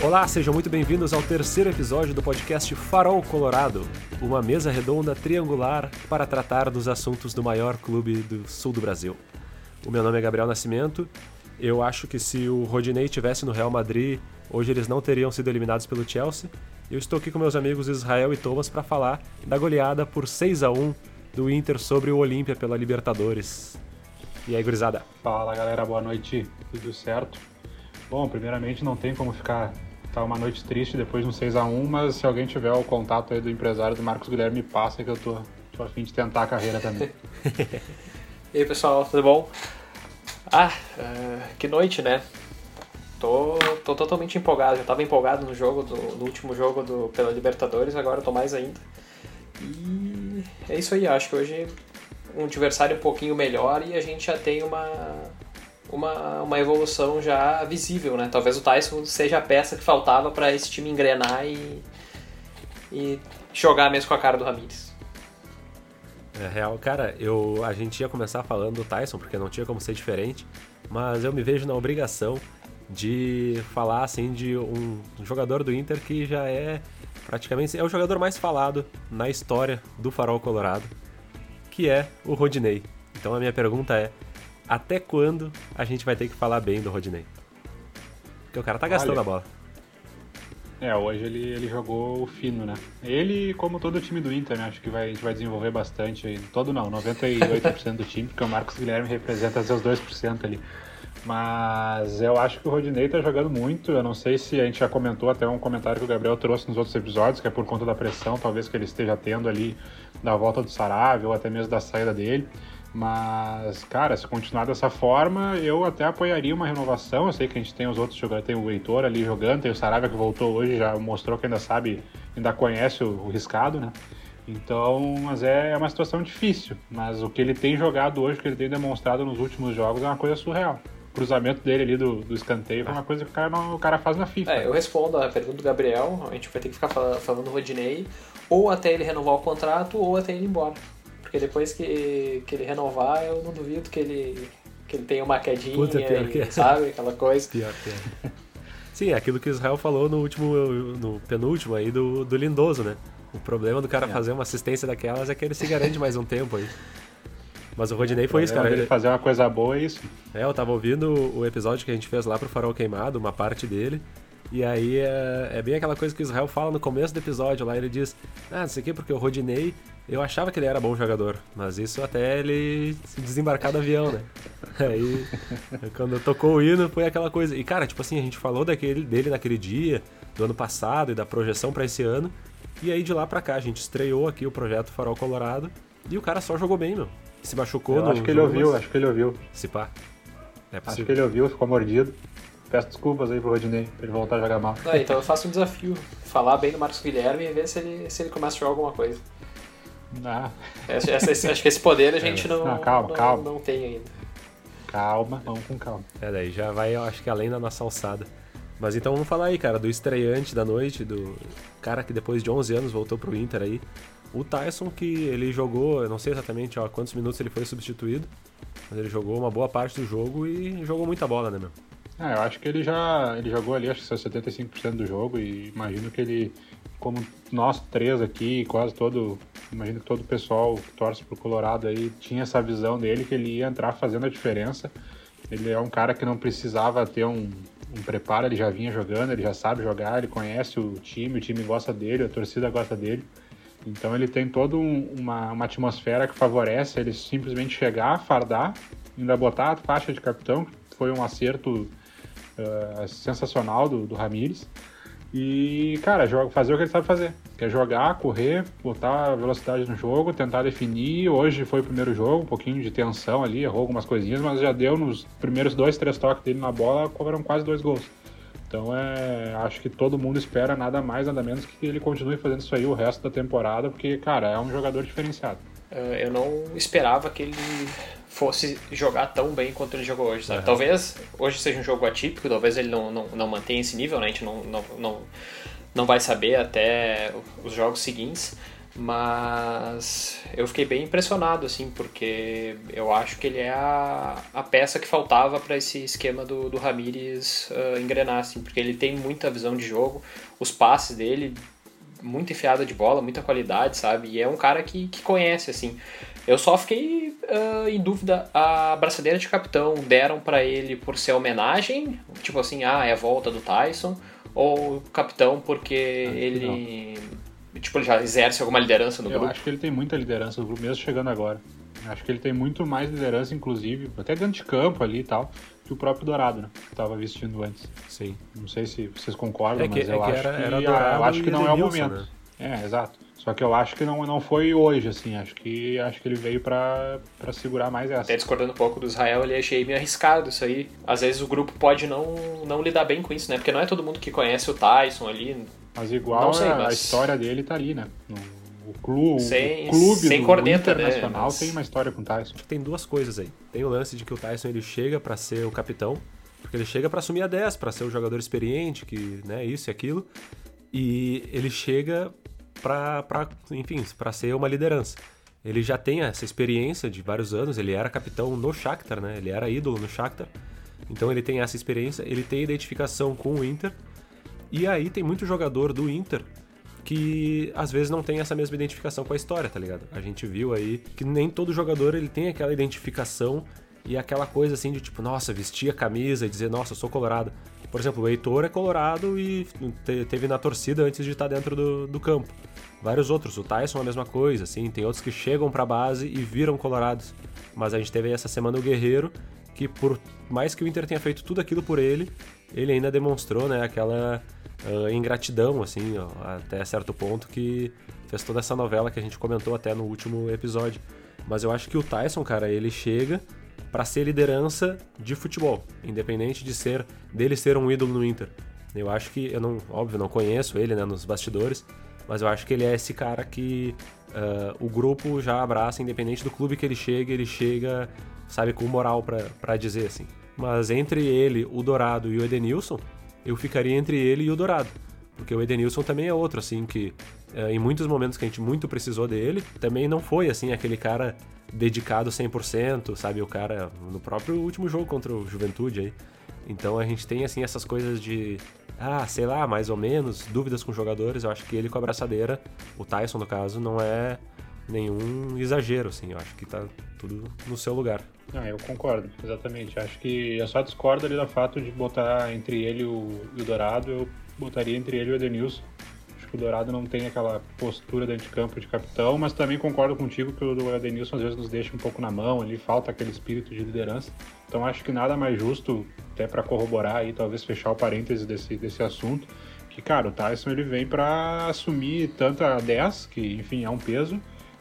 Olá, sejam muito bem-vindos ao terceiro episódio do podcast Farol Colorado, uma mesa redonda triangular para tratar dos assuntos do maior clube do sul do Brasil. O meu nome é Gabriel Nascimento. Eu acho que se o Rodinei tivesse no Real Madrid, hoje eles não teriam sido eliminados pelo Chelsea. Eu estou aqui com meus amigos Israel e Thomas para falar da goleada por 6 a 1 do Inter sobre o Olímpia pela Libertadores. E aí, gurizada? Fala, galera, boa noite. Tudo certo? Bom, primeiramente não tem como ficar tá uma noite triste depois de um 6 a 1 mas se alguém tiver o contato aí do empresário do Marcos Guilherme, passa que eu tô, tô a fim de tentar a carreira também. e aí, pessoal, tudo bom? Ah, uh, que noite, né? Tô, tô totalmente empolgado. Já tava empolgado no jogo, do, no último jogo do, pela Libertadores, agora tô mais ainda. E é isso aí, acho que hoje um adversário um pouquinho melhor e a gente já tem uma, uma, uma evolução já visível, né? Talvez o Tyson seja a peça que faltava para esse time engrenar e, e jogar mesmo com a cara do Ramires. É real, cara, eu, a gente ia começar falando do Tyson, porque não tinha como ser diferente, mas eu me vejo na obrigação de falar assim de um, jogador do Inter que já é praticamente é o jogador mais falado na história do Farol Colorado, que é o Rodinei. Então a minha pergunta é: até quando a gente vai ter que falar bem do Rodinei? Porque o cara tá gastando Olha, a bola. É, hoje ele, ele jogou fino, né? Ele, como todo o time do Inter, né? Acho que vai, a gente vai desenvolver bastante. Todo não, 98% do time, porque o Marcos Guilherme representa seus 2% ali. Mas eu acho que o Rodinei tá jogando muito. Eu não sei se a gente já comentou até um comentário que o Gabriel trouxe nos outros episódios, que é por conta da pressão, talvez que ele esteja tendo ali da volta do Sarabia ou até mesmo da saída dele. Mas, cara, se continuar dessa forma, eu até apoiaria uma renovação. Eu sei que a gente tem os outros jogadores, tem o Heitor ali jogando, tem o Saravia que voltou hoje, já mostrou que ainda sabe, ainda conhece o, o riscado, né? Então, mas é, é uma situação difícil. Mas o que ele tem jogado hoje, o que ele tem demonstrado nos últimos jogos, é uma coisa surreal. O cruzamento dele ali do, do escanteio foi uma coisa que o cara, não, o cara faz na FIFA. É, eu respondo a pergunta do Gabriel, a gente vai ter que ficar falando do Rodinei, ou até ele renovar o contrato, ou até ele ir embora. Porque depois que, que ele renovar, eu não duvido que ele, que ele tenha uma quedinha, Puta, pior e, que é. sabe? Aquela coisa. Pior que é. Sim, é aquilo que o Israel falou no último, no penúltimo aí do, do Lindoso, né? O problema do cara é. fazer uma assistência daquelas é que ele se garante mais um tempo aí. Mas o Rodinei foi isso, cara. Ele fazer uma coisa boa é isso. É, eu tava ouvindo o episódio que a gente fez lá pro Farol Queimado, uma parte dele. E aí é, é bem aquela coisa que o Israel fala no começo do episódio lá, ele diz, ah, isso aqui é porque o Rodinei eu achava que ele era bom jogador, mas isso até ele desembarcar do avião, né? Aí, quando tocou o hino, foi aquela coisa. E, cara, tipo assim, a gente falou daquele, dele naquele dia, do ano passado e da projeção para esse ano. E aí, de lá pra cá, a gente estreou aqui o projeto Farol Colorado e o cara só jogou bem, meu. Se machucou eu no. Acho que ele ouviu, acho que ele ouviu. Se pá. É acho que ele ouviu, ficou mordido. Peço desculpas aí pro Rodinei, pra ele voltar a jogar mal. Ah, então eu faço um desafio: falar bem do Marcos Guilherme e ver se ele, se ele começa a jogar alguma coisa. Ah. Essa, essa, acho que esse poder a gente não, não, calma, não, calma. não tem ainda. Calma, vamos com calma. É, daí já vai, eu acho que além da nossa alçada. Mas então vamos falar aí, cara, do estreante da noite, do cara que depois de 11 anos voltou pro Inter aí. O Tyson, que ele jogou, eu não sei exatamente ó, quantos minutos ele foi substituído, mas ele jogou uma boa parte do jogo e jogou muita bola, né, meu? É, eu acho que ele já ele jogou ali, acho que 75% do jogo e imagino que ele como nós três aqui, quase todo, imagino que todo o pessoal que torce pro Colorado aí tinha essa visão dele que ele ia entrar fazendo a diferença. Ele é um cara que não precisava ter um, um preparo, ele já vinha jogando, ele já sabe jogar, ele conhece o time, o time gosta dele, a torcida gosta dele. Então ele tem toda um, uma, uma atmosfera que favorece ele simplesmente chegar, fardar, ainda botar a faixa de capitão, que foi um acerto uh, sensacional do, do Ramires e, cara, joga, fazer o que ele sabe fazer. Que é jogar, correr, botar velocidade no jogo, tentar definir. Hoje foi o primeiro jogo, um pouquinho de tensão ali, errou algumas coisinhas, mas já deu nos primeiros dois, três toques dele na bola, foram quase dois gols. Então é, acho que todo mundo espera nada mais, nada menos que ele continue fazendo isso aí o resto da temporada, porque, cara, é um jogador diferenciado. Uh, eu não esperava que ele fosse jogar tão bem quanto ele jogou hoje, sabe? Uhum. Talvez hoje seja um jogo atípico, talvez ele não, não, não mantenha esse nível, né? A gente não, não, não, não vai saber até os jogos seguintes, Mas eu fiquei bem impressionado, assim, porque eu acho que ele é a, a peça que faltava para esse esquema do, do Ramires uh, engrenar, assim, porque ele tem muita visão de jogo, os passes dele, muita enfiada de bola, muita qualidade, sabe? E é um cara que, que conhece, assim. Eu só fiquei uh, em dúvida, a braçadeira de capitão deram para ele por ser homenagem, tipo assim, ah, é a volta do Tyson, ou capitão porque ah, ele Tipo, ele já exerce alguma liderança no eu grupo? Eu acho que ele tem muita liderança no grupo, mesmo chegando agora. Acho que ele tem muito mais liderança, inclusive, até dentro de campo ali e tal, que o próprio Dourado, né? Que tava vestindo antes. Sim. Não sei se vocês concordam, é que, mas é eu, acho era, que, era eu acho que não é o momento. Né? É, exato. Só que eu acho que não, não foi hoje, assim. Acho que, acho que ele veio para segurar mais essa. Até discordando um pouco do Israel, ele achei meio arriscado isso aí. Às vezes o grupo pode não, não lidar bem com isso, né? Porque não é todo mundo que conhece o Tyson ali. Mas igual sei, a, mas... a, história dele tá ali, né? No, o, clube, sem, o clube sem do corneta, Internacional né? Mas... tem uma história com o Tyson. Tem duas coisas aí. Tem o lance de que o Tyson ele chega para ser o capitão, porque ele chega para assumir a 10, para ser o jogador experiente, que, né, isso e aquilo. E ele chega para, enfim, para ser uma liderança. Ele já tem essa experiência de vários anos, ele era capitão no Shakhtar, né? Ele era ídolo no Shakhtar. Então ele tem essa experiência, ele tem identificação com o Inter e aí tem muito jogador do Inter que às vezes não tem essa mesma identificação com a história, tá ligado? A gente viu aí que nem todo jogador ele tem aquela identificação e aquela coisa assim de tipo, nossa, vestir a camisa e dizer, nossa, eu sou colorado. Por exemplo, o Heitor é colorado e teve na torcida antes de estar dentro do, do campo. Vários outros, o Tyson é a mesma coisa, assim, tem outros que chegam pra base e viram colorados. Mas a gente teve aí essa semana o Guerreiro, que por mais que o Inter tenha feito tudo aquilo por ele, ele ainda demonstrou, né, aquela uh, ingratidão, assim, ó, até certo ponto, que fez toda essa novela que a gente comentou até no último episódio. Mas eu acho que o Tyson, cara, ele chega para ser liderança de futebol, independente de ser dele ser um ídolo no Inter. Eu acho que eu não, óbvio, não conheço ele, né, nos bastidores, mas eu acho que ele é esse cara que uh, o grupo já abraça, independente do clube que ele chega, ele chega, sabe, com moral para dizer assim. Mas entre ele, o Dourado e o Edenilson, eu ficaria entre ele e o Dourado. Porque o Edenilson também é outro, assim, que em muitos momentos que a gente muito precisou dele, também não foi, assim, aquele cara dedicado 100%, sabe? O cara no próprio último jogo contra o Juventude aí. Então a gente tem, assim, essas coisas de, ah, sei lá, mais ou menos, dúvidas com jogadores. Eu acho que ele com a abraçadeira, o Tyson no caso, não é nenhum exagero, assim. Eu acho que tá tudo no seu lugar. Ah, eu concordo, exatamente. Acho que eu só discordo ali do fato de botar entre ele e o, e o Dourado, eu botaria entre ele e o Edenilson. O Dourado não tem aquela postura dentro de campo de capitão, mas também concordo contigo que o Edenilson às vezes nos deixa um pouco na mão, ali falta aquele espírito de liderança. Então acho que nada mais justo, até para corroborar aí, talvez fechar o parêntese desse, desse assunto, que, cara, o Tyson ele vem para assumir tanto a 10, que enfim é um peso,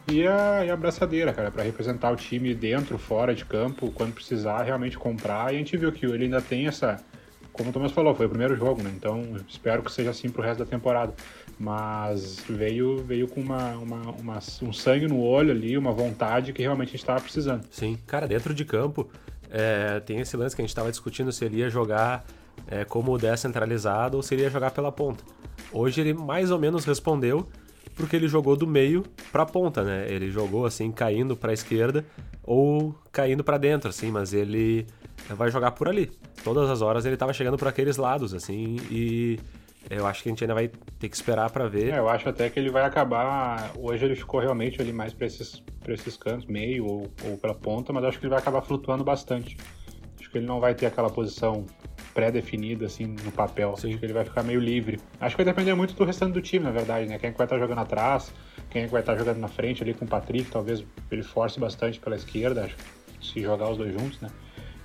e a, e a braçadeira, cara, para representar o time dentro, fora de campo, quando precisar realmente comprar. E a gente viu que ele ainda tem essa. Como o Thomas falou, foi o primeiro jogo, né? Então espero que seja assim pro resto da temporada. Mas veio, veio com uma, uma, uma um sangue no olho ali, uma vontade que realmente a gente estava precisando. Sim, cara, dentro de campo é, tem esse lance que a gente estava discutindo se ele ia jogar é, como descentralizado ou se ele ia jogar pela ponta. Hoje ele mais ou menos respondeu porque ele jogou do meio para ponta, né? Ele jogou assim caindo para a esquerda ou caindo para dentro, assim, mas ele vai jogar por ali. Todas as horas ele estava chegando por aqueles lados, assim, e eu acho que a gente ainda vai ter que esperar para ver. É, eu acho até que ele vai acabar. Hoje ele ficou realmente ali mais para esses, esses cantos, meio ou, ou pela ponta, mas acho que ele vai acabar flutuando bastante. Acho que ele não vai ter aquela posição pré-definida, assim, no papel. Sim. Acho que ele vai ficar meio livre. Acho que vai depender muito do restante do time, na verdade, né? Quem é que vai estar jogando atrás, quem é que vai estar jogando na frente ali com o Patrick, talvez ele force bastante pela esquerda, acho, se jogar os dois juntos, né?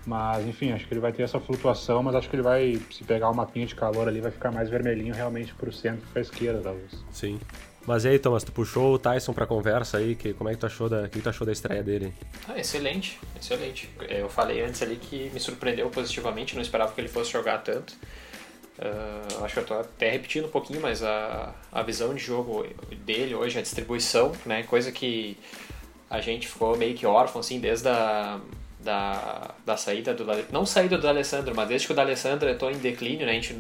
Mas, enfim, acho que ele vai ter essa flutuação, mas acho que ele vai, se pegar uma pinha de calor ali, vai ficar mais vermelhinho realmente pro centro e pra esquerda, talvez. Sim. Mas e aí, Thomas, tu puxou o Tyson pra conversa aí, que, como é que tu achou da, que tu achou da estreia dele? Ah, excelente, excelente. Eu falei antes ali que me surpreendeu positivamente, não esperava que ele fosse jogar tanto. Uh, acho que eu tô até repetindo um pouquinho, mas a, a visão de jogo dele hoje, a distribuição, né, coisa que a gente ficou meio que órfão, assim, desde a, da, da saída do não saída do Alessandro, mas desde que o D'Alessandro estou em declínio, né? A gente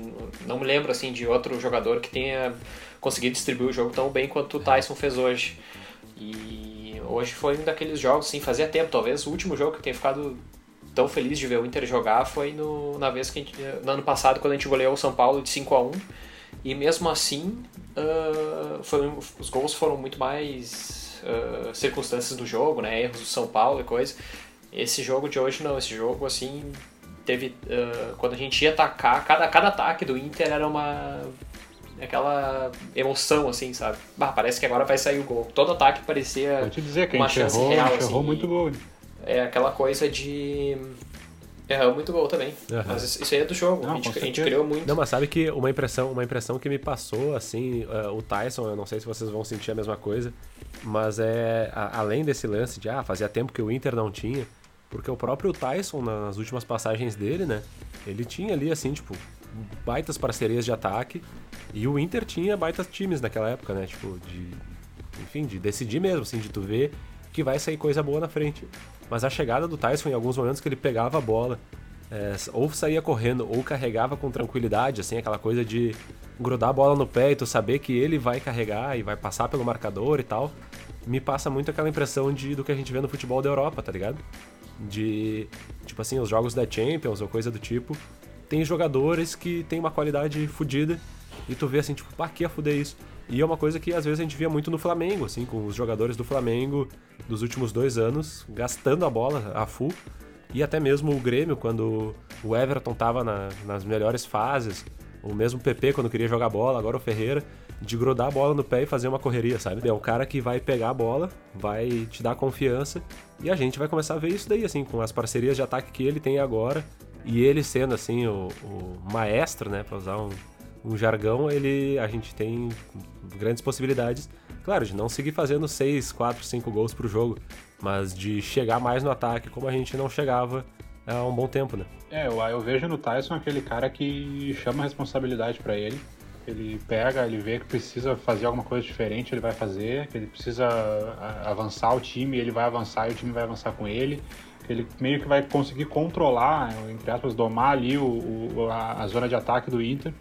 não me lembro assim de outro jogador que tenha conseguido distribuir o jogo tão bem quanto o Tyson fez hoje. E hoje foi um daqueles jogos, sim, fazia tempo, talvez o último jogo que eu tenha ficado tão feliz de ver o Inter jogar foi no, na vez que gente, no ano passado quando a gente goleou o São Paulo de 5 a 1 e mesmo assim uh, foi, os gols foram muito mais uh, circunstâncias do jogo, né, erros do São Paulo e coisa. Esse jogo de hoje não, esse jogo assim teve uh, quando a gente ia atacar, cada, cada ataque do Inter era uma aquela emoção assim, sabe? Bah, parece que agora vai sair o gol. Todo ataque parecia Vou te dizer que uma a gente chance errou, real, assim, errou muito gol. É aquela coisa de Errou muito gol também. Uhum. Mas isso aí é do jogo. Não, a, gente, a, gente, criou muito. Não, mas sabe que uma impressão, uma impressão que me passou, assim, uh, o Tyson, eu não sei se vocês vão sentir a mesma coisa, mas é a, além desse lance de ah, fazia tempo que o Inter não tinha. Porque o próprio Tyson, nas últimas passagens dele, né? Ele tinha ali, assim, tipo, baitas parcerias de ataque. E o Inter tinha baitas times naquela época, né? Tipo, de. Enfim, de decidir mesmo, assim, de tu ver que vai sair coisa boa na frente. Mas a chegada do Tyson, em alguns momentos que ele pegava a bola, é, ou saía correndo, ou carregava com tranquilidade, assim, aquela coisa de grudar a bola no pé e tu saber que ele vai carregar e vai passar pelo marcador e tal, me passa muito aquela impressão de, do que a gente vê no futebol da Europa, tá ligado? De tipo assim, os jogos da Champions ou coisa do tipo, tem jogadores que tem uma qualidade fodida e tu vê assim, tipo, pá, que fuder isso. E é uma coisa que às vezes a gente via muito no Flamengo, assim, com os jogadores do Flamengo dos últimos dois anos gastando a bola a full. E até mesmo o Grêmio, quando o Everton tava na, nas melhores fases, o mesmo PP quando queria jogar bola, agora o Ferreira, de grudar a bola no pé e fazer uma correria, sabe? É o cara que vai pegar a bola, vai te dar confiança e a gente vai começar a ver isso daí, assim, com as parcerias de ataque que ele tem agora e ele sendo, assim, o, o maestro, né, pra usar um, um jargão, ele, a gente tem grandes possibilidades, claro, de não seguir fazendo 6, 4, 5 gols pro jogo, mas de chegar mais no ataque como a gente não chegava há um bom tempo, né? É, eu, eu vejo no Tyson aquele cara que chama a responsabilidade para ele, ele pega, ele vê que precisa fazer alguma coisa diferente, ele vai fazer, que ele precisa avançar o time, ele vai avançar e o time vai avançar com ele. Ele meio que vai conseguir controlar, entre aspas, domar ali o, o a, a, zona de ataque do Inter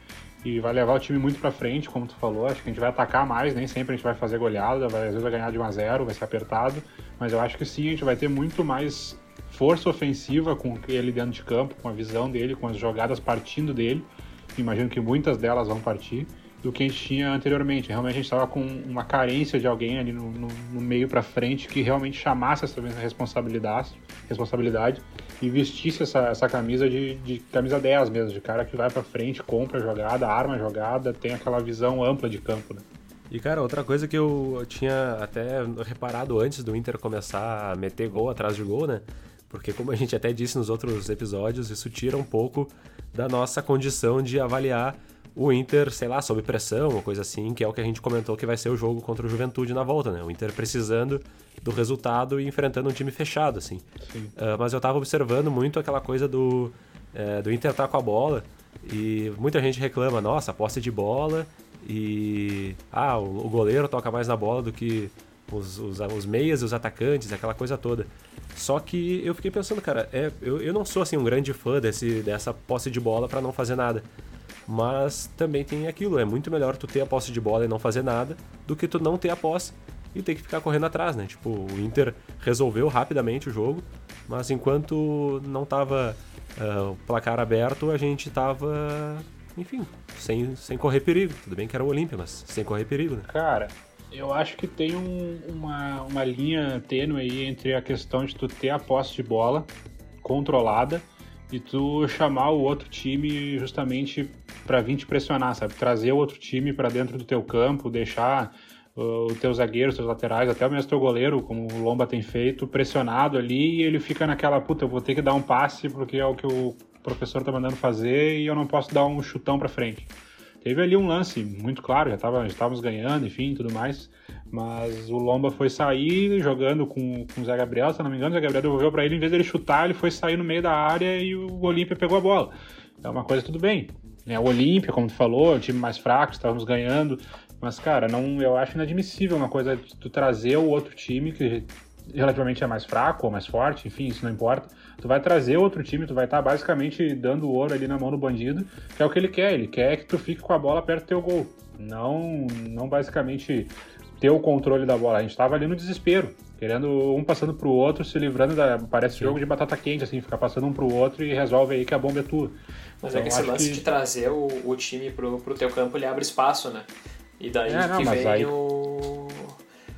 e vai levar o time muito para frente, como tu falou. Acho que a gente vai atacar mais, nem sempre a gente vai fazer goleada, vai, às vezes vai ganhar de 1 a 0 vai ser apertado, mas eu acho que sim, a gente vai ter muito mais força ofensiva com ele dentro de campo, com a visão dele, com as jogadas partindo dele imagino que muitas delas vão partir, do que a gente tinha anteriormente. Realmente a gente estava com uma carência de alguém ali no, no, no meio para frente que realmente chamasse essa responsabilidade, responsabilidade e vestisse essa, essa camisa de, de camisa 10 mesmo, de cara que vai para frente, compra a jogada, arma a jogada, tem aquela visão ampla de campo. Né? E cara, outra coisa que eu tinha até reparado antes do Inter começar a meter gol atrás de gol, né? Porque como a gente até disse nos outros episódios, isso tira um pouco da nossa condição de avaliar o Inter, sei lá, sob pressão ou coisa assim, que é o que a gente comentou que vai ser o jogo contra o Juventude na volta, né? O Inter precisando do resultado e enfrentando um time fechado, assim. Uh, mas eu tava observando muito aquela coisa do, é, do Inter estar tá com a bola e muita gente reclama, nossa, posse de bola e... Ah, o, o goleiro toca mais na bola do que os, os, os meias os atacantes, aquela coisa toda. Só que eu fiquei pensando, cara, é, eu, eu não sou assim um grande fã desse, dessa posse de bola para não fazer nada. Mas também tem aquilo, é muito melhor tu ter a posse de bola e não fazer nada do que tu não ter a posse e ter que ficar correndo atrás, né? Tipo, o Inter resolveu rapidamente o jogo, mas enquanto não tava uh, o placar aberto, a gente tava, enfim, sem, sem correr perigo. Tudo bem que era o Olímpia, mas sem correr perigo, né? Cara, eu acho que tem um, uma, uma linha tênue aí entre a questão de tu ter a posse de bola controlada e tu chamar o outro time justamente para vir te pressionar, sabe? Trazer o outro time para dentro do teu campo, deixar uh, os teus zagueiros, teus laterais, até mesmo teu goleiro, como o Lomba tem feito, pressionado ali e ele fica naquela, puta, eu vou ter que dar um passe porque é o que o professor tá mandando fazer e eu não posso dar um chutão para frente. Teve ali um lance muito claro, já, tava, já estávamos ganhando, enfim, tudo mais. Mas o Lomba foi sair jogando com, com o Zé Gabriel, se não me engano, o Zé Gabriel devolveu para ele, em vez dele chutar, ele foi sair no meio da área e o Olímpia pegou a bola. É uma coisa tudo bem. É, o Olímpia, como tu falou, é um time mais fraco, estávamos ganhando. Mas, cara, não, eu acho inadmissível uma coisa tu trazer o outro time, que relativamente é mais fraco ou mais forte, enfim, isso não importa. Tu vai trazer outro time, tu vai estar tá basicamente dando ouro ali na mão do bandido, que é o que ele quer. Ele quer que tu fique com a bola perto do teu gol. Não, não basicamente ter o controle da bola. A gente estava ali no desespero, querendo um passando pro outro, se livrando da. Parece Sim. jogo de batata quente, assim, ficar passando um pro outro e resolve aí que a bomba é tua. Mas é então, é que esse lance que... de trazer o, o time pro, pro teu campo, ele abre espaço, né? E daí é, não, que vem aí... o.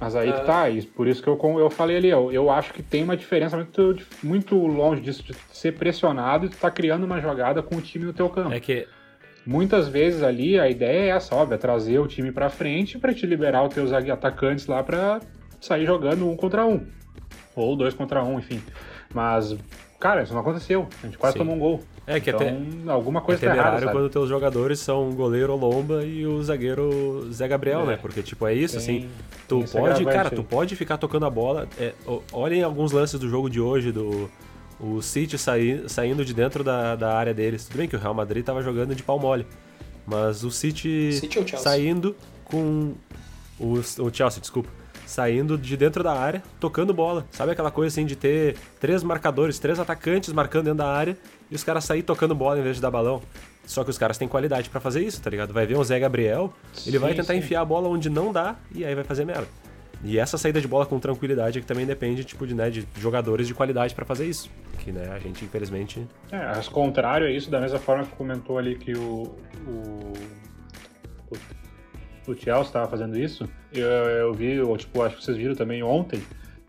Mas aí que ah. tá, por isso que eu, eu falei ali, eu, eu acho que tem uma diferença muito, muito longe disso, de ser pressionado e tu tá criando uma jogada com o time no teu campo. É que Muitas vezes ali a ideia é essa, óbvio, é trazer o time para frente para te liberar os teus atacantes lá para sair jogando um contra um. Ou dois contra um, enfim. Mas, cara, isso não aconteceu. A gente quase Sim. tomou um gol. É que então, até alguma coisa é errada, quando teus jogadores são o goleiro Lomba e o zagueiro Zé Gabriel, é. né? Porque tipo é isso, tem, assim, tu pode, cara, tu pode ficar tocando a bola. É, olhem alguns lances do jogo de hoje do o City saí, saindo de dentro da, da área deles. Tudo bem que o Real Madrid estava jogando de pau mole. Mas o City, City saindo com. O, o Chelsea, desculpa. Saindo de dentro da área, tocando bola. Sabe aquela coisa assim de ter três marcadores, três atacantes marcando dentro da área e os caras sair tocando bola em vez de dar balão. Só que os caras têm qualidade para fazer isso, tá ligado? Vai ver um Zé Gabriel, ele sim, vai tentar sim. enfiar a bola onde não dá e aí vai fazer merda. E essa saída de bola com tranquilidade é que também depende tipo, de, né, de jogadores de qualidade para fazer isso. Que né, a gente, infelizmente. É, ao contrário é isso, da mesma forma que comentou ali que o. o, o, Chelsea estava fazendo isso. Eu, eu vi, ou, tipo, acho que vocês viram também ontem,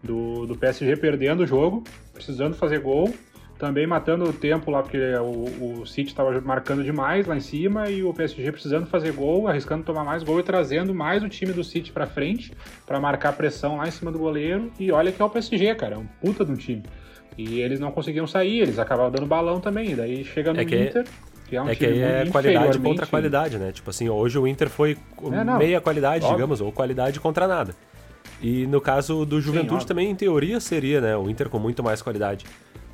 do, do PSG perdendo o jogo, precisando fazer gol também matando o tempo lá, porque o, o City estava marcando demais lá em cima e o PSG precisando fazer gol, arriscando tomar mais gol e trazendo mais o time do City para frente para marcar pressão lá em cima do goleiro. E olha que é o PSG, cara, é um puta de um time. E eles não conseguiam sair, eles acabavam dando balão também. E daí chega no é que Inter. Que é, um é que aí é qualidade contra qualidade, né? Tipo assim, hoje o Inter foi é, meia qualidade, óbvio. digamos, ou qualidade contra nada. E no caso do Juventude Sim, também, em teoria, seria, né? O Inter com muito mais qualidade.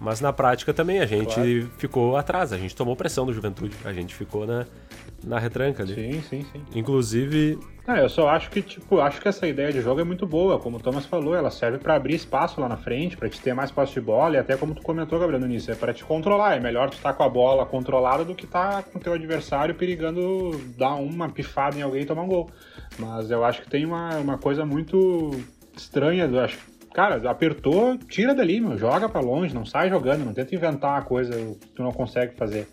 Mas na prática também a gente claro. ficou atrás, a gente tomou pressão do Juventude, a gente ficou na, na retranca ali. Sim, sim, sim. Inclusive. Ah, eu só acho que, tipo, acho que essa ideia de jogo é muito boa, como o Thomas falou, ela serve para abrir espaço lá na frente, para te ter mais posse de bola, e até como tu comentou, Gabriel, no início, é para te controlar. É melhor tu estar tá com a bola controlada do que estar tá com o teu adversário perigando dar uma pifada em alguém e tomar um gol. Mas eu acho que tem uma, uma coisa muito estranha, eu acho cara, apertou, tira dali, meu, joga para longe, não sai jogando, não tenta inventar uma coisa que tu não consegue fazer.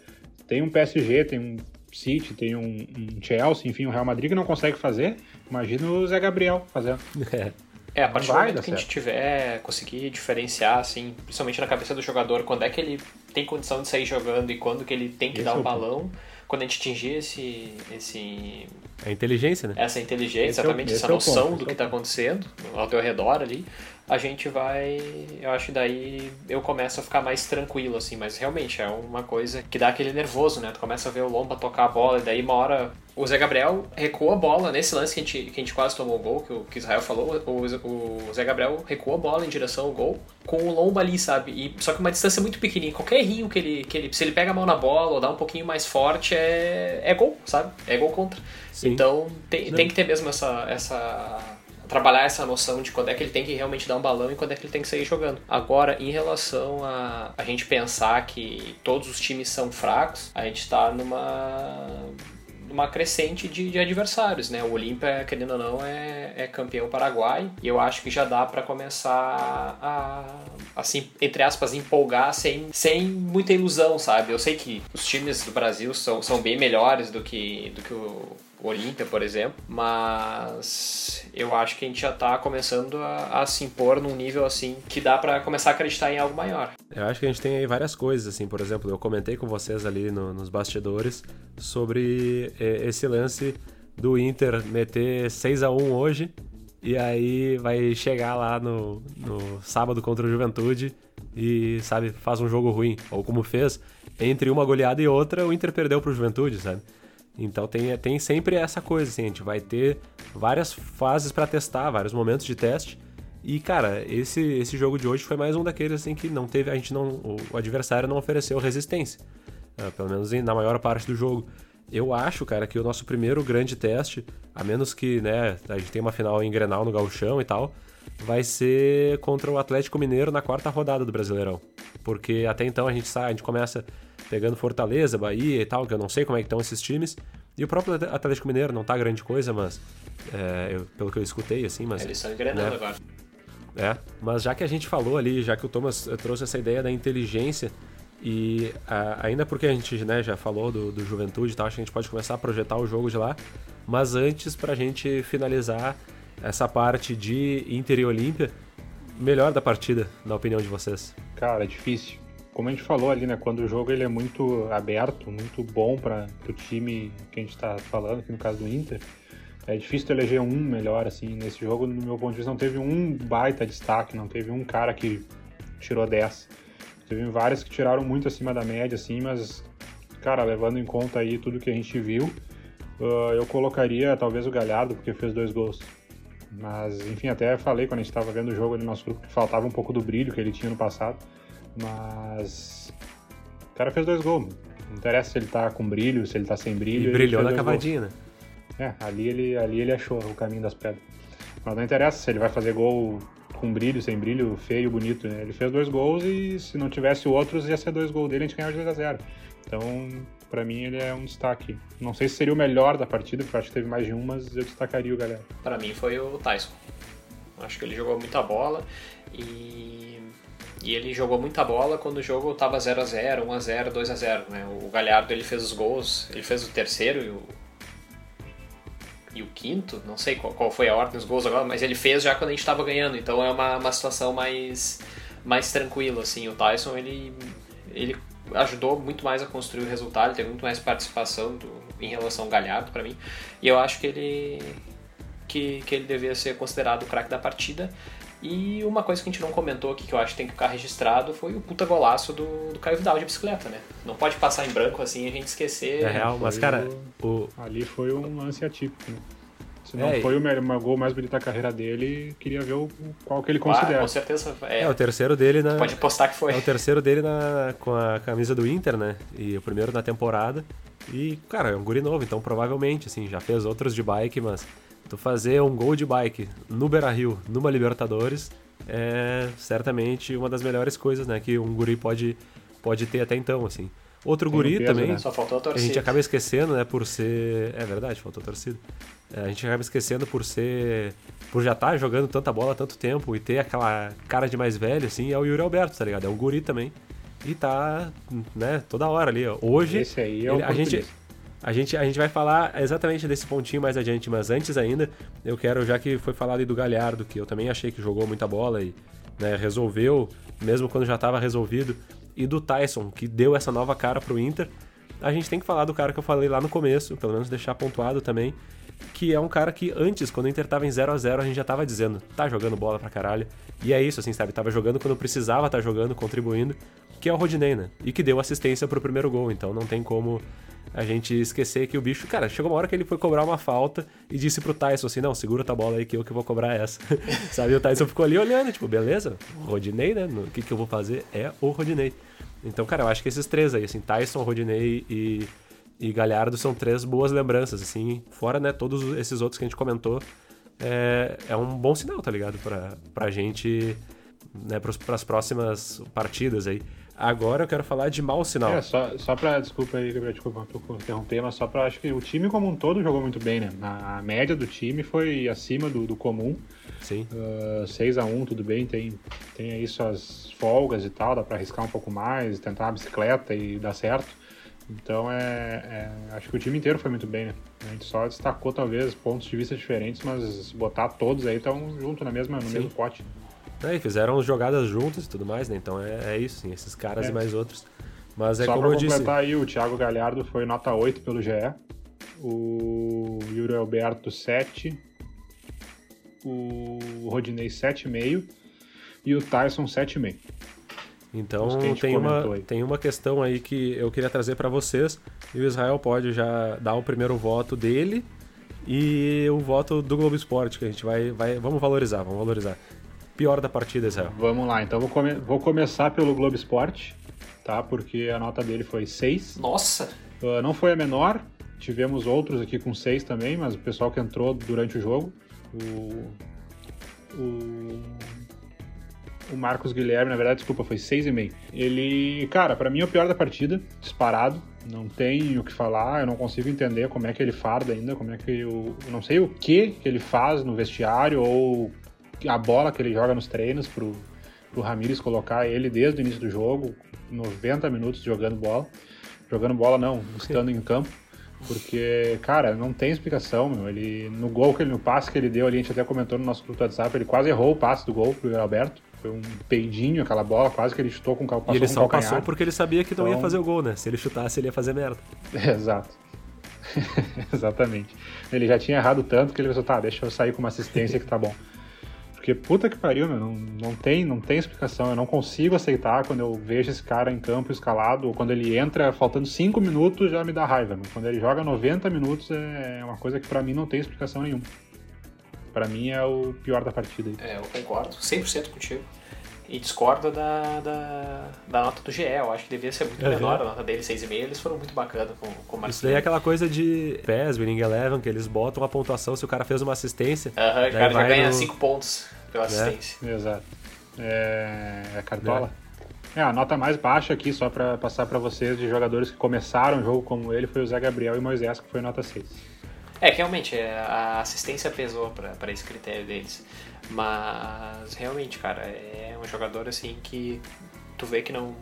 Tem um PSG, tem um City, tem um, um Chelsea, enfim, o um Real Madrid que não consegue fazer. Imagina o Zé Gabriel fazendo. É. É, a partir do momento que a gente tiver, conseguir diferenciar, assim, principalmente na cabeça do jogador, quando é que ele tem condição de sair jogando e quando que ele tem que Esse dar o é um balão, quando a gente atingir esse, esse... A inteligência, né? Essa inteligência, exatamente, é o, essa noção é do que está acontecendo ao teu redor ali, a gente vai. Eu acho que daí eu começo a ficar mais tranquilo, assim, mas realmente é uma coisa que dá aquele nervoso, né? Tu começa a ver o Lomba tocar a bola, e daí uma hora o Zé Gabriel recua a bola nesse lance que a gente, que a gente quase tomou o gol, que o que Israel falou. O, o Zé Gabriel recua a bola em direção ao gol com o Lomba ali, sabe? E, só que uma distância muito pequenininha. Qualquer rio que ele, que ele. Se ele pega a mão na bola ou dá um pouquinho mais forte, é, é gol, sabe? É gol contra. Sim. Então tem, tem que ter mesmo essa. essa trabalhar essa noção de quando é que ele tem que realmente dar um balão e quando é que ele tem que sair jogando. Agora, em relação a a gente pensar que todos os times são fracos, a gente está numa numa crescente de, de, adversários, né? O Olímpia, querendo ou não, é, é campeão paraguai e eu acho que já dá para começar a, assim, entre aspas, empolgar sem, sem muita ilusão, sabe? Eu sei que os times do Brasil são, são bem melhores do que, do que o Olímpia, por exemplo, mas eu acho que a gente já está começando a, a, se impor num nível assim que dá para começar a acreditar em algo maior. Eu acho que a gente tem aí várias coisas, assim, por exemplo, eu comentei com vocês ali no, nos bastidores sobre eh, esse lance do Inter meter 6 a 1 hoje e aí vai chegar lá no, no sábado contra o Juventude e, sabe, faz um jogo ruim. Ou como fez, entre uma goleada e outra, o Inter perdeu pro Juventude, sabe? Então tem, tem sempre essa coisa, assim, a gente vai ter várias fases para testar, vários momentos de teste. E, cara, esse, esse jogo de hoje foi mais um daqueles assim que não teve, a gente não. O, adversário não ofereceu resistência. Uh, pelo menos na maior parte do jogo. Eu acho, cara, que o nosso primeiro grande teste, a menos que, né, a gente tenha uma final em Grenal no Gauchão e tal, vai ser contra o Atlético Mineiro na quarta rodada do Brasileirão. Porque até então a gente sai, a gente começa pegando Fortaleza, Bahia e tal, que eu não sei como é que estão esses times. E o próprio Atlético Mineiro não tá grande coisa, mas é, eu, pelo que eu escutei, assim, mas. Eles estão engrenando né? agora. É, mas já que a gente falou ali, já que o Thomas trouxe essa ideia da inteligência, e a, ainda porque a gente né, já falou do, do Juventude e tal, acho que a gente pode começar a projetar o jogo de lá, mas antes, pra gente finalizar essa parte de Inter e Olímpia, melhor da partida, na opinião de vocês? Cara, é difícil. Como a gente falou ali, né? Quando o jogo ele é muito aberto, muito bom para o time que a gente está falando, aqui no caso do Inter, é difícil eleger um melhor, assim. Nesse jogo, no meu ponto de vista, não teve um baita destaque, não teve um cara que tirou 10. Teve vários que tiraram muito acima da média, assim, mas, cara, levando em conta aí tudo que a gente viu, uh, eu colocaria talvez o Galhardo, porque fez dois gols. Mas, enfim, até falei quando a gente estava vendo o jogo no nosso grupo que faltava um pouco do brilho que ele tinha no passado. Mas. O cara fez dois gols. Não interessa se ele tá com brilho, se ele tá sem brilho. E brilhou na cavadinha, né? É, ali ele, ali ele achou o caminho das pedras. Mas não interessa se ele vai fazer gol com brilho, sem brilho, feio, bonito, né? Ele fez dois gols e se não tivesse outros ia ser dois gols dele e a gente ganhava de 2 a 0 Então, para mim ele é um destaque. Não sei se seria o melhor da partida, porque eu acho que teve mais de um, mas eu destacaria o galera. Para mim foi o Tyson. Acho que ele jogou muita bola e e ele jogou muita bola quando o jogo estava 0 a 0 1 a 0 2 a 0 né? O Galhardo ele fez os gols, ele fez o terceiro e o, e o quinto, não sei qual, qual foi a ordem dos gols agora, mas ele fez já quando a gente estava ganhando, então é uma, uma situação mais, mais tranquila, assim. O Tyson, ele, ele ajudou muito mais a construir o resultado, teve muito mais participação do, em relação ao Galhardo para mim, e eu acho que ele que, que ele devia ser considerado o craque da partida. E uma coisa que a gente não comentou aqui, que eu acho que tem que ficar registrado, foi o puta golaço do, do Caio Vidal de bicicleta, né? Não pode passar em branco assim e a gente esquecer. É real, mas cara, o... ali foi um lance atípico, né? Se não é, foi o meu, gol mais bonito da carreira dele, queria ver o, qual que ele considera. Ah, com certeza. É, é, o terceiro dele na. Pode postar que foi. É o terceiro dele na, com a camisa do Inter, né? E o primeiro na temporada. E, cara, é um guri novo, então provavelmente, assim, já fez outros de bike, mas tu fazer um gol de bike no Beira-Rio, numa Libertadores, é certamente uma das melhores coisas, né, que um guri pode, pode ter até então, assim. Outro Tem guri peso, também, né? Só faltou a, torcida. a gente acaba esquecendo, né, por ser... É verdade, faltou a torcida. É, a gente acaba esquecendo por ser... Por já estar tá jogando tanta bola há tanto tempo e ter aquela cara de mais velho, assim, é o Yuri Alberto, tá ligado? É um guri também. E tá, né, toda hora ali, ó. Hoje... Esse aí é o ele, a gente a gente, a gente vai falar exatamente desse pontinho mais adiante, mas antes ainda, eu quero, já que foi falado aí do Galhardo, que eu também achei que jogou muita bola e né, resolveu, mesmo quando já estava resolvido, e do Tyson, que deu essa nova cara pro Inter, a gente tem que falar do cara que eu falei lá no começo, pelo menos deixar pontuado também, que é um cara que antes, quando o Inter tava em 0 a 0 a gente já tava dizendo, tá jogando bola pra caralho. E é isso, assim, sabe? Tava jogando quando precisava estar tá jogando, contribuindo, que é o Rodinei, né? E que deu assistência pro primeiro gol, então não tem como a gente esquecer que o bicho, cara, chegou uma hora que ele foi cobrar uma falta e disse pro Tyson assim: não, segura tua bola aí que eu que vou cobrar essa. Sabe? E o Tyson ficou ali olhando, tipo, beleza, Rodinei, né? O que, que eu vou fazer é o Rodinei. Então, cara, eu acho que esses três aí, assim, Tyson, Rodinei e, e Galhardo são três boas lembranças, assim, fora, né, todos esses outros que a gente comentou. É, é um bom sinal, tá ligado? Pra, pra gente, né, pras próximas partidas aí. Agora eu quero falar de mau sinal. É, só, só pra. Desculpa aí, Gabriel, desculpa interromper, mas só pra. Acho que o time como um todo jogou muito bem, né? A média do time foi acima do, do comum. Sim. Uh, ah, 6 a 1 tudo bem, tem, tem aí suas folgas e tal, dá pra arriscar um pouco mais, tentar uma bicicleta e dar certo. Então é, é, Acho que o time inteiro foi muito bem, né? A gente só destacou talvez pontos de vista diferentes, mas se botar todos aí estão junto na mesma, no Sim. mesmo pote. É, e fizeram jogadas juntas e tudo mais, né? Então é, é isso, sim, esses caras é. e mais outros. Mas é Só como eu disse. completar aí, o Thiago Galhardo foi nota 8 pelo GE. O Yuri Alberto 7. O Rodinei 7,5. E o Tyson 7,5. Então tem uma, tem uma questão aí que eu queria trazer para vocês. E o Israel pode já dar o primeiro voto dele e o voto do Globo Esporte, que a gente vai, vai. Vamos valorizar, vamos valorizar pior da partida, Israel? Vamos lá, então vou, come vou começar pelo Globo Esporte, tá? Porque a nota dele foi 6. Nossa! Uh, não foi a menor, tivemos outros aqui com 6 também, mas o pessoal que entrou durante o jogo. O, o o Marcos Guilherme, na verdade, desculpa, foi 6,5. Ele, cara, para mim é o pior da partida, disparado. Não tem o que falar, eu não consigo entender como é que ele farda ainda, como é que eu, eu não sei o que que ele faz no vestiário ou a bola que ele joga nos treinos pro, pro Ramires colocar ele desde o início do jogo, 90 minutos jogando bola. Jogando bola não, estando em campo. Porque, cara, não tem explicação, meu. Ele, no gol, que ele, no passe que ele deu ali, a gente até comentou no nosso grupo do WhatsApp, ele quase errou o passe do gol pro Alberto. Foi um peidinho aquela bola, quase que ele chutou com o passou E ele só passou porque ele sabia que não então... ia fazer o gol, né? Se ele chutasse, ele ia fazer merda. Exato. Exatamente. Ele já tinha errado tanto que ele pensou, tá, deixa eu sair com uma assistência que tá bom. Porque puta que pariu, meu, não, não, tem, não tem explicação. Eu não consigo aceitar quando eu vejo esse cara em campo escalado, ou quando ele entra faltando 5 minutos já me dá raiva. Meu. Quando ele joga 90 minutos é uma coisa que para mim não tem explicação nenhuma. Para mim é o pior da partida. É, eu concordo 100% contigo. E discordo da, da, da, nota do GE. Eu acho que devia ser muito uhum. menor a nota dele, 6,5. Eles foram muito bacanas com, com o Isso daí é aquela coisa de PES, Winning Eleven, que eles botam a pontuação se o cara fez uma assistência. Aham, uhum, o cara já ganha 5 no... pontos pela é. assistência. Exato. É, é cartola. É. é. a nota mais baixa aqui, só para passar para vocês, de jogadores que começaram o jogo como ele, foi o Zé Gabriel e Moisés, que foi nota 6. É, que realmente, é, a assistência pesou para esse critério deles. Mas, realmente, cara, é um jogador, assim, que tu vê que não...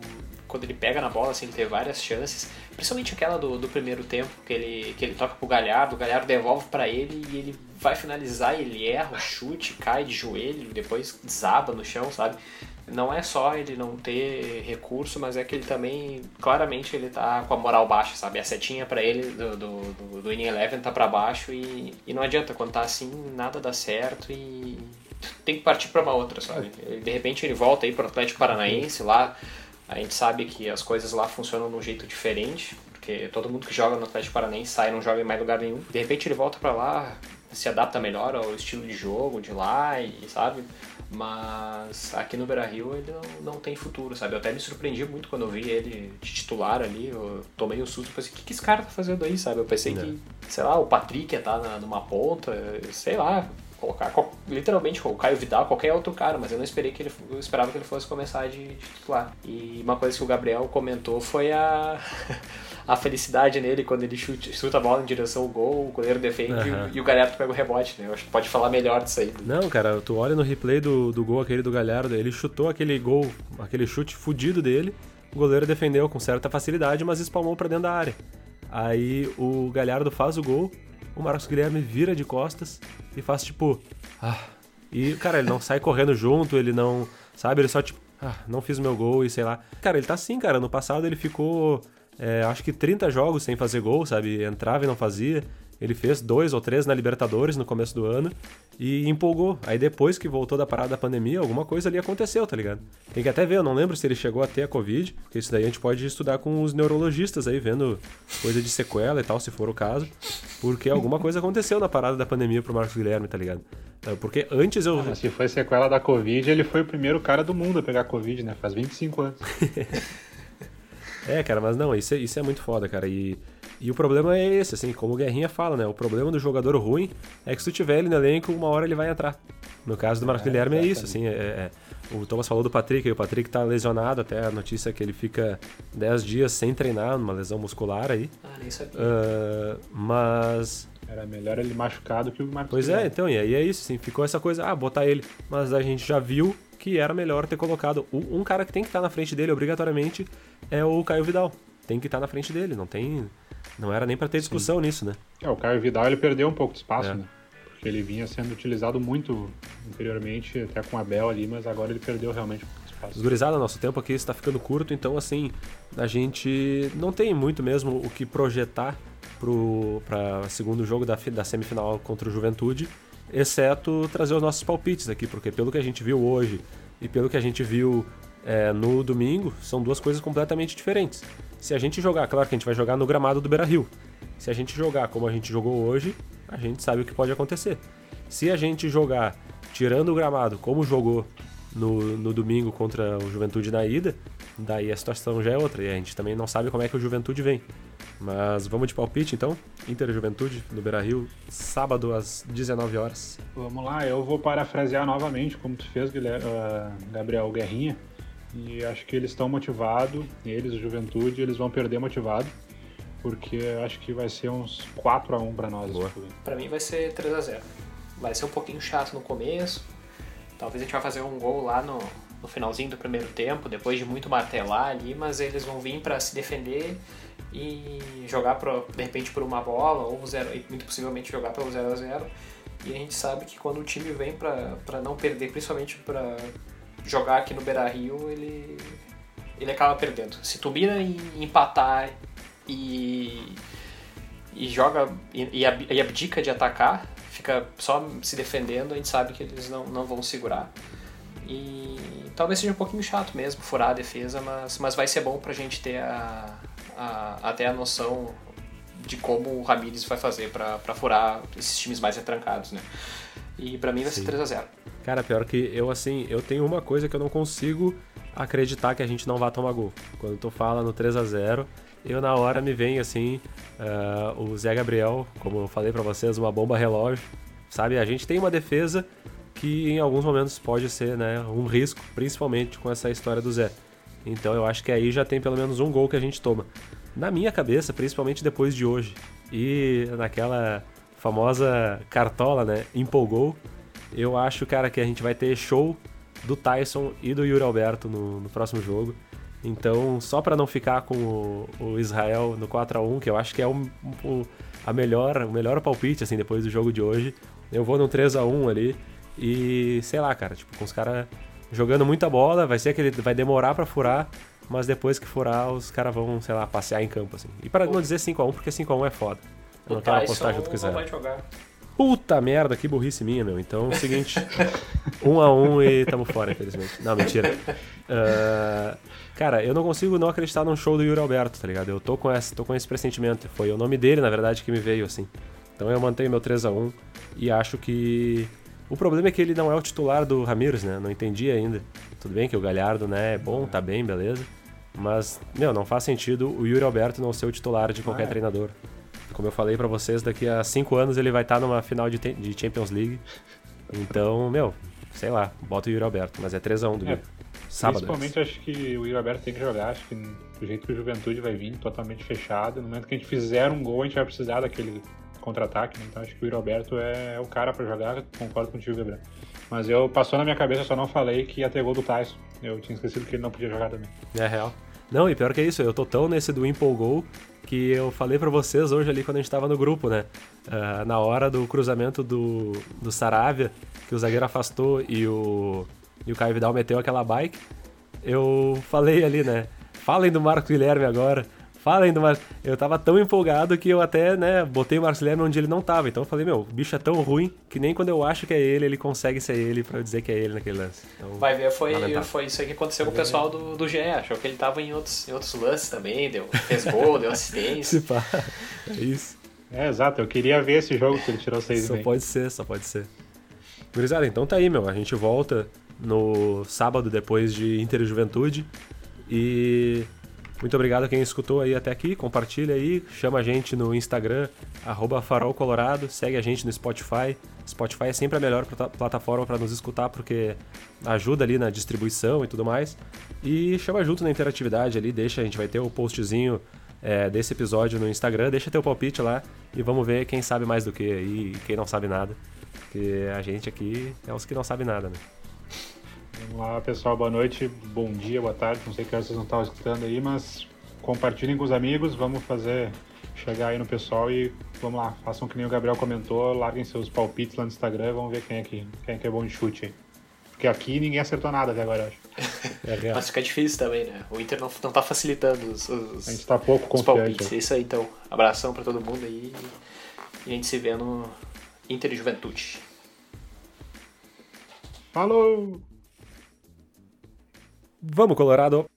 Quando ele pega na bola, assim, ele teve várias chances. Principalmente aquela do, do primeiro tempo, que ele, que ele toca pro Galhardo, o Galhardo devolve para ele e ele vai finalizar, ele erra o chute, cai de joelho, depois desaba no chão, sabe? Não é só ele não ter recurso, mas é que ele também, claramente, ele tá com a moral baixa, sabe? A setinha para ele do, do, do, do Inning Eleven tá para baixo e, e não adianta, quando tá assim, nada dá certo e tem que partir para uma outra, sabe? De repente ele volta aí pro Atlético Paranaense lá, a gente sabe que as coisas lá funcionam de um jeito diferente, porque todo mundo que joga no Atlético Paranaense sai e não joga em mais lugar nenhum. De repente ele volta para lá, se adapta melhor ao estilo de jogo de lá e sabe mas aqui no Beira Rio ele não, não tem futuro, sabe? Eu até me surpreendi muito quando eu vi ele de titular ali, eu tomei um susto, pensei, o que, que esse cara tá fazendo aí, sabe? Eu pensei não. que, é. sei lá, o Patrick ia estar tá numa ponta, sei lá, colocar literalmente o Caio Vidal, qualquer outro cara, mas eu não esperei que ele, eu esperava que ele fosse começar de, de titular. E uma coisa que o Gabriel comentou foi a a felicidade nele quando ele chute, chuta a bola em direção ao gol, o goleiro defende uhum. e o Galhardo pega o rebote, né? Eu acho que pode falar melhor disso aí. Não, cara, tu olha no replay do, do gol aquele do Galhardo, ele chutou aquele gol, aquele chute fudido dele, o goleiro defendeu com certa facilidade, mas espalmou para dentro da área. Aí o Galhardo faz o gol, o Marcos Guilherme vira de costas e faz tipo. Ah. E, cara, ele não sai correndo junto, ele não. Sabe, ele só tipo. Ah, não fiz meu gol e sei lá. Cara, ele tá assim, cara. No passado ele ficou é, acho que 30 jogos sem fazer gol, sabe? Entrava e não fazia. Ele fez dois ou três na Libertadores no começo do ano e empolgou. Aí depois que voltou da parada da pandemia, alguma coisa ali aconteceu, tá ligado? Tem que até ver, eu não lembro se ele chegou a ter a Covid, porque isso daí a gente pode estudar com os neurologistas aí, vendo coisa de sequela e tal, se for o caso. Porque alguma coisa aconteceu na parada da pandemia pro Marcos Guilherme, tá ligado? É, porque antes eu. Ah, se foi sequela da Covid, ele foi o primeiro cara do mundo a pegar Covid, né? Faz 25 anos. É, cara, mas não, isso é, isso é muito foda, cara. E, e o problema é esse, assim, como o Guerrinha fala, né? O problema do jogador ruim é que se tu tiver ele no elenco, uma hora ele vai entrar. No caso do Marcos é, Guilherme é isso, assim, é, é, o Thomas falou do Patrick, e o Patrick tá lesionado, até a notícia é que ele fica 10 dias sem treinar, numa lesão muscular aí. Ah, nem sabia. Uh, mas... Era melhor ele machucado que o Marcos Pois é, Guilherme. é, então, e aí é isso, assim, ficou essa coisa, ah, botar ele. Mas a gente já viu que era melhor ter colocado um cara que tem que estar na frente dele obrigatoriamente é o Caio Vidal. Tem que estar na frente dele, não tem. Não era nem para ter discussão Sim. nisso, né? É, o Caio Vidal ele perdeu um pouco de espaço, é. né? Porque ele vinha sendo utilizado muito anteriormente, até com a Bel ali, mas agora ele perdeu realmente um pouco de espaço. Gurizada, nosso tempo aqui está ficando curto, então assim, a gente não tem muito mesmo o que projetar para segundo jogo da, da semifinal contra o Juventude exceto trazer os nossos palpites aqui, porque pelo que a gente viu hoje e pelo que a gente viu é, no domingo, são duas coisas completamente diferentes. Se a gente jogar, claro que a gente vai jogar no gramado do Beira Rio. Se a gente jogar como a gente jogou hoje, a gente sabe o que pode acontecer. Se a gente jogar tirando o gramado como jogou no, no domingo contra o Juventude na ida, daí a situação já é outra. E a gente também não sabe como é que o Juventude vem. Mas vamos de palpite então? Inter Juventude no Beira Rio, sábado às 19 horas. Vamos lá, eu vou parafrasear novamente, como tu fez, ah, Gabriel Guerrinha. E acho que eles estão motivados, eles, a Juventude, eles vão perder motivado. Porque acho que vai ser uns 4 a 1 para nós. Para mim vai ser 3 a 0 Vai ser um pouquinho chato no começo. Talvez a gente vai fazer um gol lá no, no finalzinho do primeiro tempo, depois de muito martelar ali, mas eles vão vir para se defender e jogar pro, de repente por uma bola ou zero, muito possivelmente jogar pelo 0 a 0 e a gente sabe que quando o time vem para não perder, principalmente para jogar aqui no Beira Rio, ele, ele acaba perdendo. Se tu mira em empatar e, e joga e, e abdica de atacar, fica só se defendendo, a gente sabe que eles não, não vão segurar. E talvez seja um pouquinho chato mesmo furar a defesa, mas, mas vai ser bom pra gente ter a, a, até a noção de como o Ramires vai fazer para furar esses times mais retrancados, né? E para mim vai ser 3 a 0 Cara, pior que eu, assim, eu tenho uma coisa que eu não consigo acreditar que a gente não vai tomar gol. Quando tu fala no 3 a 0 eu na hora me vem assim, uh, o Zé Gabriel, como eu falei para vocês, uma bomba relógio, sabe? A gente tem uma defesa que em alguns momentos pode ser né, um risco, principalmente com essa história do Zé. Então eu acho que aí já tem pelo menos um gol que a gente toma. Na minha cabeça, principalmente depois de hoje, e naquela famosa cartola, né, empolgou, eu acho, cara, que a gente vai ter show do Tyson e do Yuri Alberto no, no próximo jogo. Então, só para não ficar com o, o, Israel no 4 a 1 que eu acho que é o, o, a melhor, o melhor palpite, assim, depois do jogo de hoje, eu vou no 3 a 1 ali. E sei lá, cara, tipo, com os caras jogando muita bola, vai ser aquele. Vai demorar para furar, mas depois que furar, os caras vão, sei lá, passear em campo, assim. E para não dizer 5x1, porque 5x1 é foda. Não quero apostar junto com o Israel. Puta merda, que burrice minha, meu. Então é o seguinte: 1 um a 1 um e tamo fora, infelizmente. Não, mentira. Uh, cara, eu não consigo não acreditar num show do Yuri Alberto, tá ligado? Eu tô com, esse, tô com esse pressentimento. Foi o nome dele, na verdade, que me veio, assim. Então eu mantenho meu 3 a 1 e acho que o problema é que ele não é o titular do Ramires, né? Não entendi ainda. Tudo bem que o Galhardo, né, é bom, tá bem, beleza. Mas, meu, não faz sentido o Yuri Alberto não ser o titular de qualquer ah, é. treinador. Como eu falei para vocês, daqui a cinco anos ele vai estar tá numa final de, de Champions League. Então, meu, sei lá, bota o Yuri Alberto, mas é 3x1 do é, Sábado. Principalmente acho que o Yuri Alberto tem que jogar, acho que do jeito que o Juventude vai vir, totalmente fechado. No momento que a gente fizer um gol, a gente vai precisar daquele contra-ataque, né? então acho que o Yuri Alberto é, o cara para jogar, concordo contigo, Gabriel. Mas eu passou na minha cabeça, só não falei que ia ter gol do Tyson. Eu tinha esquecido que ele não podia jogar também. É real. Não, e pior que isso, eu tô tão nesse do Impol que eu falei para vocês hoje ali quando a gente tava no grupo, né? Uh, na hora do cruzamento do, do Saravia, que o zagueiro afastou e o, e o Caio Vidal meteu aquela bike, eu falei ali, né? Falem do Marco Guilherme agora. Fala ainda, mas eu tava tão empolgado que eu até, né, botei o Marcos Guilherme onde ele não tava. Então eu falei, meu, o bicho é tão ruim que nem quando eu acho que é ele, ele consegue ser ele pra dizer que é ele naquele lance. Então, Vai ver, foi, foi isso aí que aconteceu com o pessoal do, do GE. Achou que ele tava em outros, em outros lances também, deu, fez gol, deu assistência. pá, é isso. É, exato. Eu queria ver esse jogo que ele tirou seis Só bem. pode ser, só pode ser. Gurizada, então tá aí, meu. A gente volta no sábado depois de Inter e Juventude. E muito obrigado a quem escutou aí até aqui, compartilha aí, chama a gente no Instagram, farolcolorado, segue a gente no Spotify. Spotify é sempre a melhor plataforma para nos escutar porque ajuda ali na distribuição e tudo mais. E chama junto na interatividade ali, deixa, a gente vai ter o postzinho é, desse episódio no Instagram, deixa teu palpite lá e vamos ver quem sabe mais do que aí e quem não sabe nada. Porque a gente aqui é os que não sabem nada, né? Vamos lá, pessoal. Boa noite, bom dia, boa tarde. Não sei que vocês não estão escutando aí, mas compartilhem com os amigos. Vamos fazer chegar aí no pessoal e vamos lá. Façam que nem o Gabriel comentou. Larguem seus palpites lá no Instagram. Vamos ver quem é que, quem é, que é bom de chute aí. Porque aqui ninguém acertou nada até agora, eu acho. É Mas fica difícil também, né? O Inter não, não tá facilitando os, os, a gente tá pouco confiante. palpites. É isso aí, então. Abração para todo mundo aí. E a gente se vê no Inter e Juventude. Falou! Vamos, Colorado!